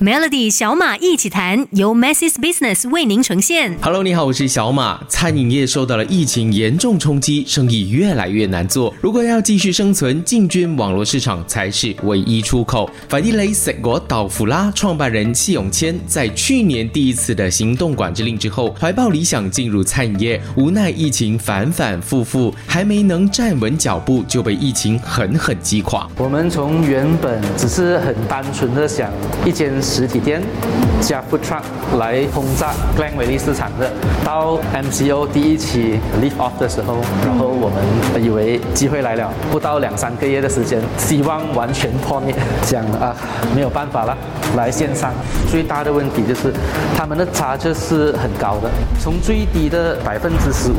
Melody 小马一起谈，由 Masses Business 为您呈现。Hello，你好，我是小马。餐饮业受到了疫情严重冲击，生意越来越难做。如果要继续生存，进军网络市场才是唯一出口。法蒂雷食国岛福拉创办人谢永谦在去年第一次的行动管制令之后，怀抱理想进入餐饮业，无奈疫情反反复复，还没能站稳脚步，就被疫情狠狠击垮。我们从原本只是很单纯的想一间实体店加 food truck 来轰炸 Glen Valley 市场的，到 MCO 第一期 lift off 的时候，然后我们以为机会来了，不到两三个月的时间，希望完全破灭，讲啊没有办法了，来线上。最大的问题就是他们的差价是很高的，从最低的百分之十五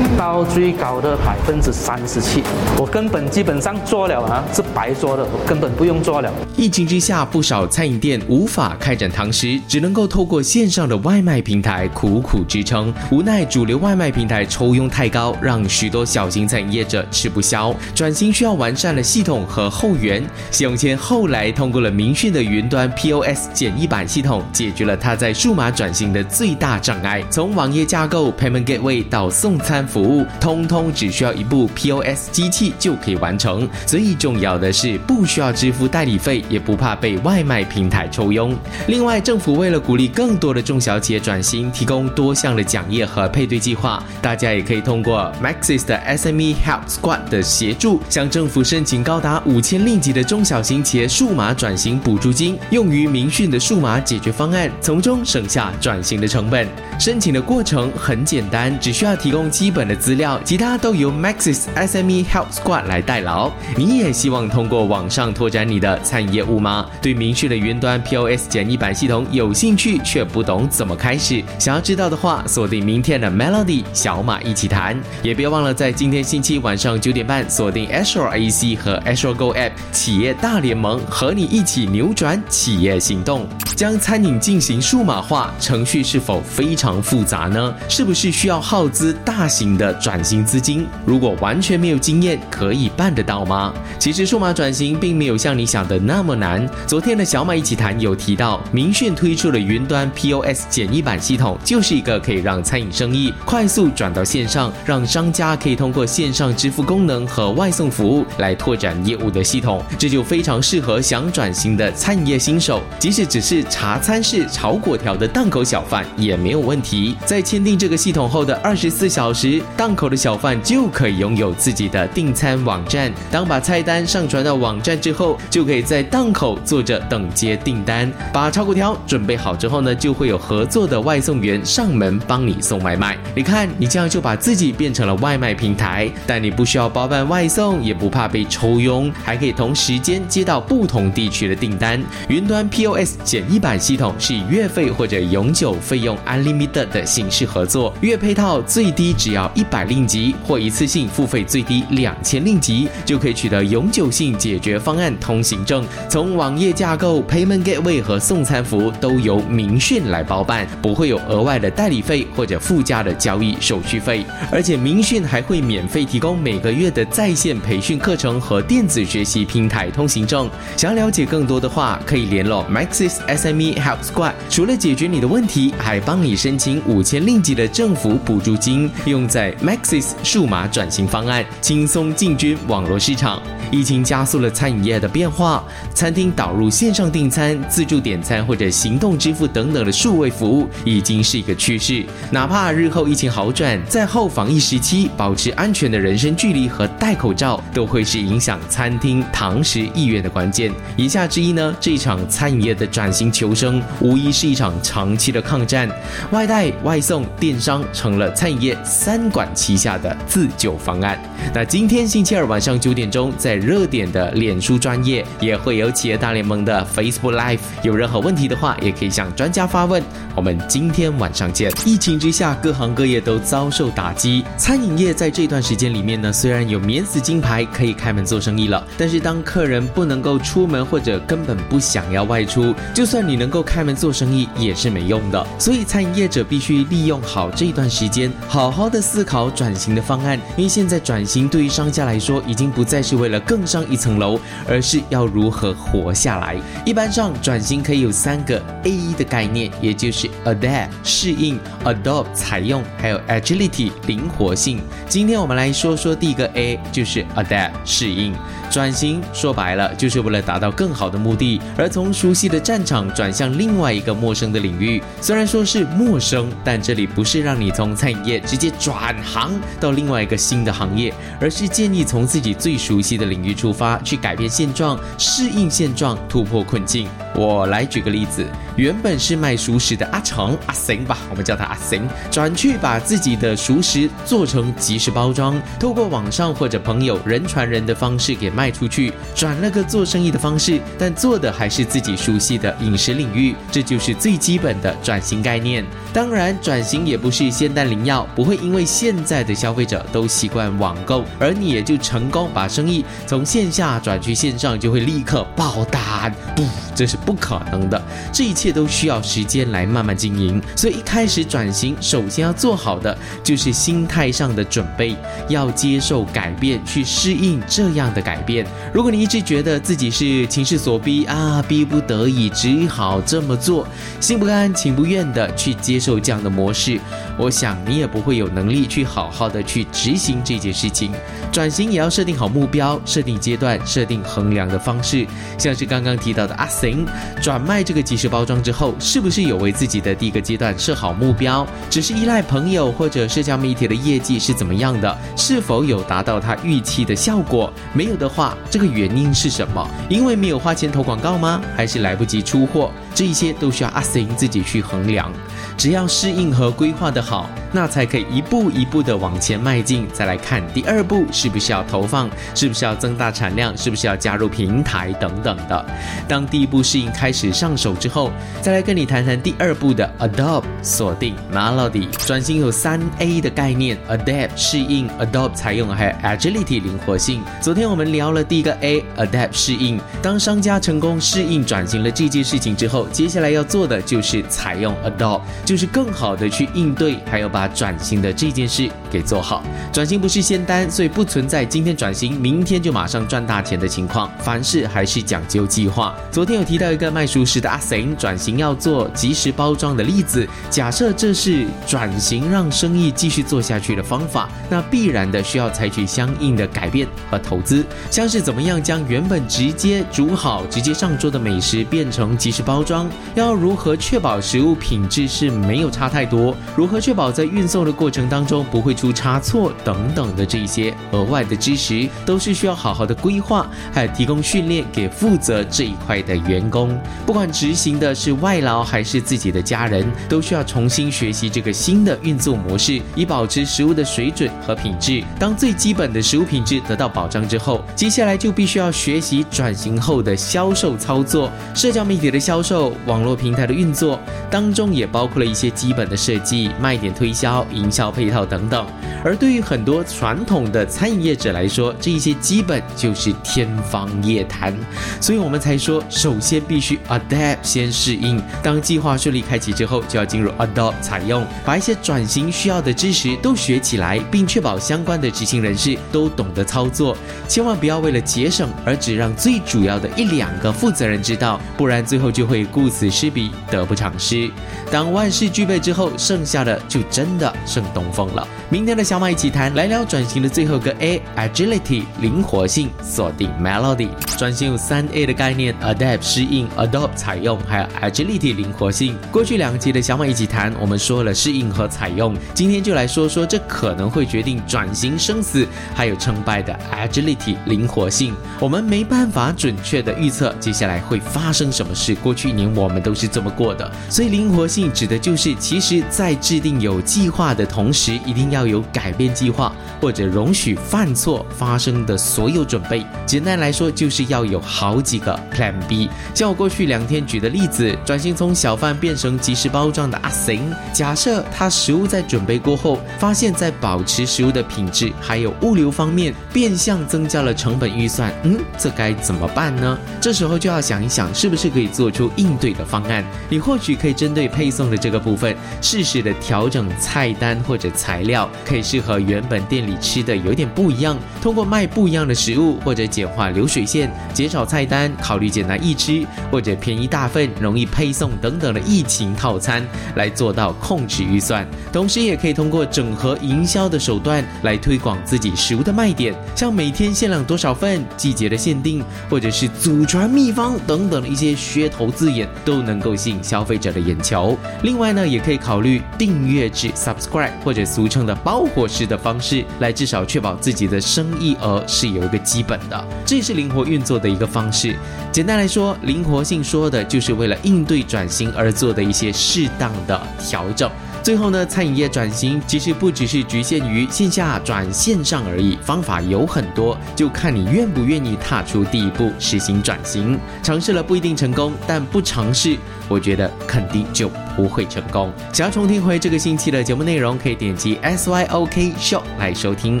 到最高的百分之三十七，我根本基本上做了啊是白做的，我根本不用做了。疫情之下，不少餐饮店无法开展堂食，只能够透过线上的外卖平台苦苦支撑。无奈主流外卖平台抽佣太高，让许多小型餐饮业者吃不消。转型需要完善的系统和后援。谢永谦后来通过了明讯的云端 POS 简易版系统，解决了他在数码转型的最大障碍。从网页架构、Payment Gateway 到送餐服务，通通只需要一部 POS 机器就可以完成。最重要的是，不需要支付代理费，也不怕被外卖平台抽佣。另外，政府为了鼓励更多的中小企业转型，提供多项的奖业和配对计划，大家也可以通过 Maxis 的 SME Help Squad 的协助，向政府申请高达五千令吉的中小型企业数码转型补助金，用于明讯的数码解决方案，从中省下转型的成本。申请的过程很简单，只需要提供基本的资料，其他都由 Maxis SME Help Squad 来代劳。你也希望通过网上拓展你的餐饮业务吗？对明讯的云端 P O POS 简易版系统有兴趣却不懂怎么开始，想要知道的话，锁定明天的 Melody 小马一起谈，也别忘了在今天星期晚上九点半锁定 Azure AC 和 Azure Go App 企业大联盟，和你一起扭转企业行动，将餐饮进行数码化，程序是否非常复杂呢？是不是需要耗资大型的转型资金？如果完全没有经验，可以办得到吗？其实数码转型并没有像你想的那么难。昨天的小马一起谈有提到，明讯推出的云端 POS 简易版系统，就是一个可以让餐饮生意快速转到线上，让商家可以通过线上支付功能和外送服务来拓展业务的系统。这就非常适合想转型的餐饮业新手，即使只是茶餐式炒粿条的档口小贩也没有问题。在签订这个系统后的二十四小时，档口的小贩就可以拥有自己的订餐网站。当把菜单上传到网站之后，就可以在档口坐着等接订单。把炒股条准备好之后呢，就会有合作的外送员上门帮你送外卖。你看，你这样就把自己变成了外卖平台，但你不需要包办外送，也不怕被抽佣，还可以同时间接到不同地区的订单。云端 POS 简易版系统是以月费或者永久费用 Unlimited 的形式合作，月配套最低只要一百令吉，或一次性付费最低两千令吉，就可以取得永久性解决方案通行证。从网页架构、Payment Gateway 和送餐服务都由明讯来包办，不会有额外的代理费或者附加的交易手续费。而且明讯还会免费提供每个月的在线培训课程和电子学习平台通行证。想了解更多的话，可以联络 Maxis SME Help Squad。除了解决你的问题，还帮你申请五千令吉的政府补助金，用在 Maxis 数码转型方案，轻松进军网络市场。疫情加速了餐饮业的变化，餐厅导入线上订餐、自助点餐或者行动支付等等的数位服务，已经是一个趋势。哪怕日后疫情好转，在后防疫时期，保持安全的人身距离和戴口罩，都会是影响餐厅堂食意愿的关键。以下之一呢，这一场餐饮业的转型求生，无疑是一场长期的抗战。外带、外送、电商成了餐饮业三管齐下的自救方案。那今天星期二晚上九点钟，在热点的脸书专业也会有企业大联盟的 Facebook Live。有任何问题的话，也可以向专家发问。我们今天晚上见。疫情之下，各行各业都遭受打击。餐饮业在这段时间里面呢，虽然有免死金牌可以开门做生意了，但是当客人不能够出门或者根本不想要外出，就算你能够开门做生意也是没用的。所以餐饮业者必须利用好这段时间，好好的思考转型的方案。因为现在转型对于商家来说，已经不再是为了更上一层楼，而是要如何活下来。一般上，转转型可以有三个 A 的概念，也就是 adapt 适应，adopt 采用，还有 agility 灵活性。今天我们来说说第一个 A，就是 adapt 适应。转型说白了，就是为了达到更好的目的，而从熟悉的战场转向另外一个陌生的领域。虽然说是陌生，但这里不是让你从餐饮业直接转行到另外一个新的行业，而是建议从自己最熟悉的领域出发，去改变现状，适应现状，突破困境。我来举个例子，原本是卖熟食的阿成阿行吧，我们叫他阿行，转去把自己的熟食做成即时包装，透过网上或者朋友人传人的方式给卖出去，转了个做生意的方式，但做的还是自己熟悉的饮食领域，这就是最基本的转型概念。当然，转型也不是仙丹灵药，不会因为现在的消费者都习惯网购，而你也就成功把生意从线下转去线上，就会立刻爆单。不，这是不可能的。这一切都需要时间来慢慢经营。所以一开始转型，首先要做好的就是心态上的准备，要接受改变，去适应这样的改变。如果你一直觉得自己是情势所逼啊，逼不得已只好这么做，心不甘情不愿的去接受这样的模式，我想你也不会有能力去好好的去执行这件事情。转型也要设定好目标，设定阶段，设定衡量的方式。像是刚刚提到的阿行转卖这个即时包装之后，是不是有为自己的第一个阶段设好目标？只是依赖朋友或者社交媒体的业绩是怎么样的？是否有达到他预期的效果？没有的话，这个原因是什么？因为没有花钱投广告吗？还是来不及出货？这一些都需要阿 Sing 自己去衡量。只要适应和规划的好，那才可以一步一步的往前迈进。再来看第二步，是不是要投放？是不是要增大产量？是不是要加入平台等等的？当第一步适应开始上手之后，再来跟你谈谈第二步的 adopt 锁定 melody 转型有三 A 的概念：adapt 适应，adopt 采用，还有 agility 灵活性。昨天我们聊了第一个 A adapt 适应。当商家成功适应转型了这件事情之后，接下来要做的就是采用 adopt。就是更好的去应对，还有把转型的这件事给做好。转型不是仙丹，所以不存在今天转型，明天就马上赚大钱的情况。凡事还是讲究计划。昨天有提到一个卖熟食的阿 s 转型要做即时包装的例子。假设这是转型让生意继续做下去的方法，那必然的需要采取相应的改变和投资，像是怎么样将原本直接煮好、直接上桌的美食变成即时包装，要如何确保食物品质是。没有差太多，如何确保在运送的过程当中不会出差错等等的这些额外的知识，都是需要好好的规划，还有提供训练给负责这一块的员工。不管执行的是外劳还是自己的家人，都需要重新学习这个新的运作模式，以保持食物的水准和品质。当最基本的食物品质得到保障之后，接下来就必须要学习转型后的销售操作，社交媒体的销售、网络平台的运作当中也包括了。一些基本的设计、卖点推销、营销配套等等，而对于很多传统的餐饮业者来说，这一些基本就是天方夜谭。所以我们才说，首先必须 adapt 先适应。当计划顺利开启之后，就要进入 adopt 采用，把一些转型需要的知识都学起来，并确保相关的执行人士都懂得操作。千万不要为了节省而只让最主要的一两个负责人知道，不然最后就会顾此失彼，得不偿失。当万事俱备之后，剩下的就真的剩东风了。明天的小马一起谈，来聊转型的最后个 A，agility 灵活性，锁定 melody。转型有三 A 的概念：adapt 适应，adopt 采用，还有 agility 灵活性。过去两集的小马一起谈，我们说了适应和采用，今天就来说说这可能会决定转型生死还有成败的 agility 灵活性。我们没办法准确的预测接下来会发生什么事，过去一年我们都是这么过的，所以灵活性指的就。是，其实，在制定有计划的同时，一定要有改变计划或者容许犯错发生的所有准备。简单来说，就是要有好几个 Plan B。像我过去两天举的例子，转型从小贩变成即时包装的阿 Sing，假设他食物在准备过后，发现，在保持食物的品质还有物流方面，变相增加了成本预算。嗯，这该怎么办呢？这时候就要想一想，是不是可以做出应应对的方案。你或许可以针对配送的这个部分，适时的调整菜单或者材料，可以适合原本店里吃的有点不一样。通过卖不一样的食物，或者简化流水线，减少菜单，考虑简单易吃或者便宜大份、容易配送等等的疫情套餐，来做到控制预算。同时，也可以通过整合营销的手段来推广自己食物的卖点，像每天限量多少份、季节的限定，或者是祖传秘方等等的一些噱头字眼，都能够吸引消费者的眼球。另外呢，也可以考虑订阅制 （subscribe） 或者俗称的包裹式的方式，来至少确保自己的生意额是有一个基本的，这也是灵活运作的一个方式。简单来说，灵活性说的就是为了应对转型而做的一些适当的调整。最后呢，餐饮业转型其实不只是局限于线下转线上而已，方法有很多，就看你愿不愿意踏出第一步实行转型。尝试了不一定成功，但不尝试，我觉得肯定就不会成功。想要重听回这个星期的节目内容，可以点击 S Y O K Show 来收听。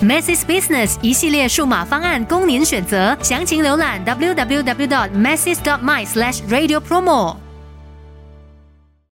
Masses Business 一系列数码方案供您选择，详情浏览 www.dot masses.dot my/slash radio promo。